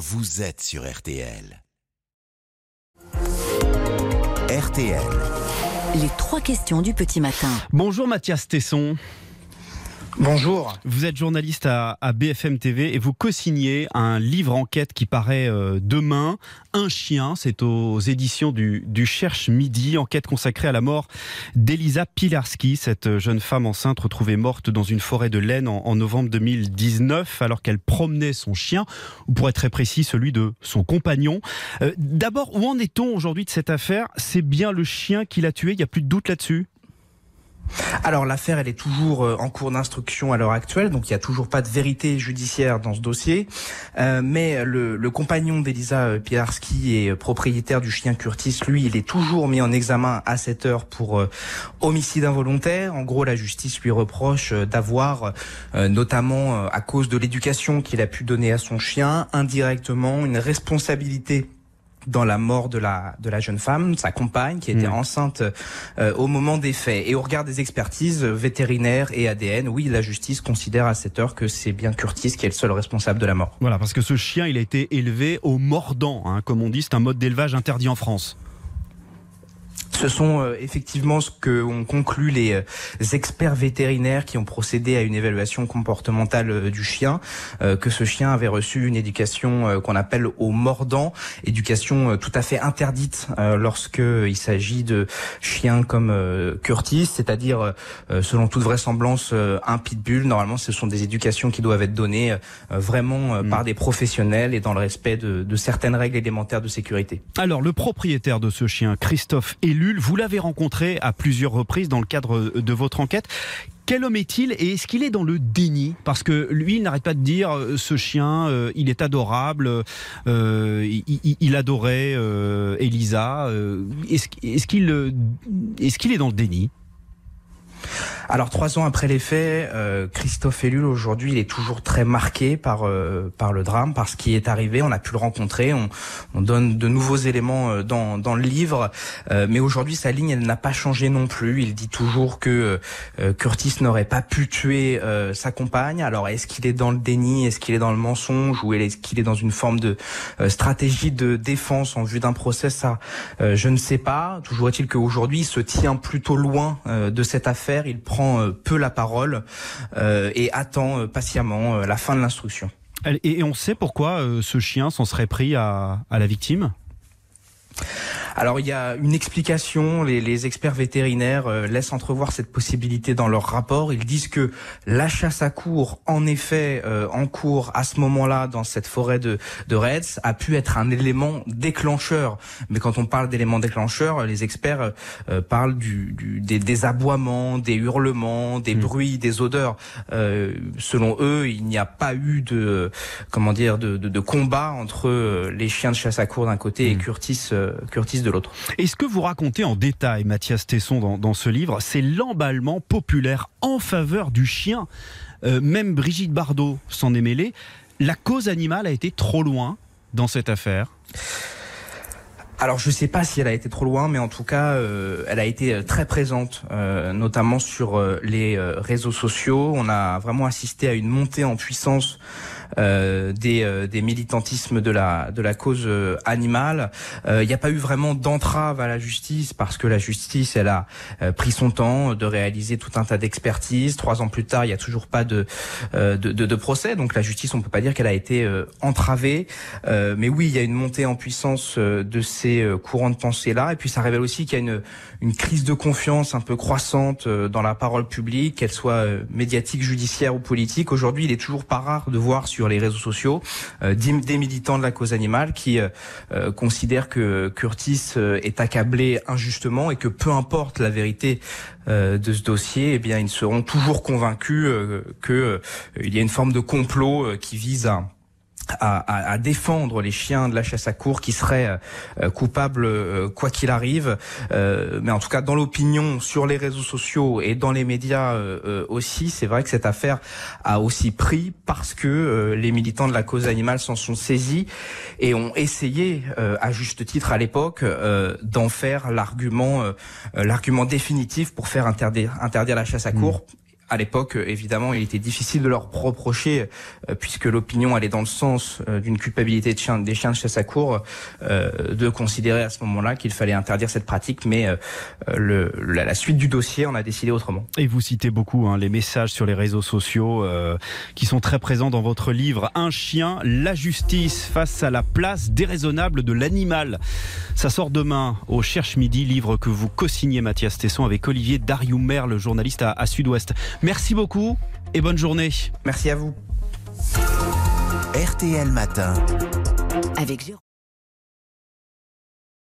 vous êtes sur RTL. RTL. Les trois questions du petit matin. Bonjour Mathias Tesson. Bonjour. Vous êtes journaliste à, BFM TV et vous co-signez un livre enquête qui paraît euh, demain, Un chien. C'est aux éditions du, Cherche Midi, enquête consacrée à la mort d'Elisa Pilarski, cette jeune femme enceinte retrouvée morte dans une forêt de laine en, novembre 2019 alors qu'elle promenait son chien, ou pour être très précis, celui de son compagnon. Euh, d'abord, où en est-on aujourd'hui de cette affaire? C'est bien le chien qui l'a tué, il n'y a plus de doute là-dessus? Alors l'affaire, elle est toujours euh, en cours d'instruction à l'heure actuelle, donc il n'y a toujours pas de vérité judiciaire dans ce dossier. Euh, mais le, compagnon d'Elisa euh, Pilarski et propriétaire du chien Curtis, lui, il est toujours mis en examen à cette heure pour homicide involontaire. En gros, la justice lui reproche d'avoir, notamment à cause de l'éducation qu'il a pu donner à son chien, indirectement une responsabilité dans la mort de la de la jeune femme, sa compagne qui était hmm. enceinte euh, au moment des faits. Et au regard des expertises vétérinaires et ADN, oui, la justice considère à cette heure que c'est bien Curtis qui est le seul responsable de la mort. Voilà, parce que ce chien, il a été élevé au mordant, hein, comme on dit, c'est un mode d'élevage interdit en France. Ce sont euh, effectivement ce que ont conclu les euh, experts vétérinaires qui ont procédé à une évaluation comportementale euh, du chien, que ce chien avait reçu une éducation qu'on appelle au mordant, éducation tout à fait interdite lorsque il s'agit de chiens comme Curtis, c'est-à-dire selon toute vraisemblance un pitbull. Normalement, ce sont des éducations qui doivent être données vraiment par mm. des professionnels et dans le respect de, de certaines règles élémentaires de sécurité. Alors, le propriétaire de ce chien, Christophe Élu, vous l'avez rencontré à plusieurs reprises dans le cadre de votre enquête. Quel homme est-il et est-ce qu'il est dans le déni? Parce que lui, il n'arrête pas de dire euh, ce chien, euh, il est adorable, euh, il, adorait Elisa. est-ce qu'il est, qu'il est dans le déni? Alors trois ans après les faits, euh, Christophe Ellul aujourd'hui, il est toujours très marqué par euh, par le drame, par ce qui est arrivé. On a pu le rencontrer, on, on donne de nouveaux éléments euh, dans dans le livre, mais aujourd'hui sa ligne elle n'a pas changé non plus. Il dit toujours que Curtis n'aurait pas pu tuer sa compagne. Alors est-ce qu'il est dans le déni, est-ce qu'il est dans le mensonge? Ou est-ce qu'il est dans une forme de stratégie de défense en vue d'un procès? Ça, je ne sais pas. Toujours est-il qu'aujourd'hui il se tient plutôt loin de cette affaire. Il prend euh, peu la parole euh, et attend euh, patiemment la fin de l'instruction. Et on sait pourquoi ce chien s'en serait pris à la victime? Alors il y a une explication, les, les experts vétérinaires euh, laissent entrevoir cette possibilité dans leur rapport. Ils disent que la chasse à cours, en effet, euh, en cours à ce moment-là dans cette forêt de, de Reds, a pu être un élément déclencheur. Mais quand on parle d'éléments déclencheurs, les experts euh, parlent du, du des, des, aboiements, des hurlements, des mmh. bruits, des odeurs. selon eux, il n'y a pas eu de comment dire de, de, de combat entre les chiens de chasse à cours d'un côté et mmh. Curtis De l'autre. Et ce que vous racontez en détail, Mathias Tesson, dans, ce livre, c'est l'emballement populaire en faveur du chien. Euh, même Brigitte Bardot s'en est mêlée. La cause animale a été trop loin dans cette affaire. Alors je ne sais pas si elle a été trop loin, mais en tout cas, euh, elle a été euh, très présente, notamment sur les réseaux sociaux. On a vraiment assisté à une montée en puissance euh, des, euh, des militantismes de la, de la cause euh, animale. Il n'y a pas eu vraiment d'entrave à la justice parce que la justice, elle a pris son temps de réaliser tout un tas d'expertises. Trois ans plus tard, il n'y a toujours pas de, de, de, de, procès. Donc la justice, on peut pas dire qu'elle a été entravée. mais oui, il y a une montée en puissance de ces courants de pensée-là. Et puis ça révèle aussi qu'il y a une, une crise de confiance un peu croissante dans la parole publique, qu'elle soit médiatique, judiciaire ou politique. Aujourd'hui, il est toujours pas rare de voir sur les réseaux sociaux euh, des militants de la cause animale qui euh, euh, considèrent que Curtis est accablé injustement et que peu importe la vérité de ce dossier, eh bien ils seront toujours convaincus que il y a une forme de complot qui vise à à, à, défendre les chiens de la chasse à cour qui seraient euh, coupables euh, quoi qu'il arrive. Euh, mais en tout cas, dans l'opinion, sur les réseaux sociaux et dans les médias aussi, c'est vrai que cette affaire a aussi pris parce que les militants de la cause animale s'en sont saisis et ont essayé, à juste titre à l'époque, d'en faire l'argument, l'argument définitif pour faire interdire, interdire la chasse à cour. À l'époque, évidemment, il était difficile de leur reprocher, puisque l'opinion allait dans le sens d'une culpabilité de des chiens de chasse à cour, de considérer à ce moment-là qu'il fallait interdire cette pratique. Mais la, suite du dossier, on a décidé autrement. Et vous citez beaucoup hein, les messages sur les réseaux sociaux qui sont très présents dans votre livre. Un chien, la justice face à la place déraisonnable de l'animal. Ça sort demain au Cherche Midi, livre que vous co-signez Mathias Tesson avec Olivier Darioumer, le journaliste à, à Sud-Ouest. Merci beaucoup et bonne journée. Merci à vous. RTL Matin. Avec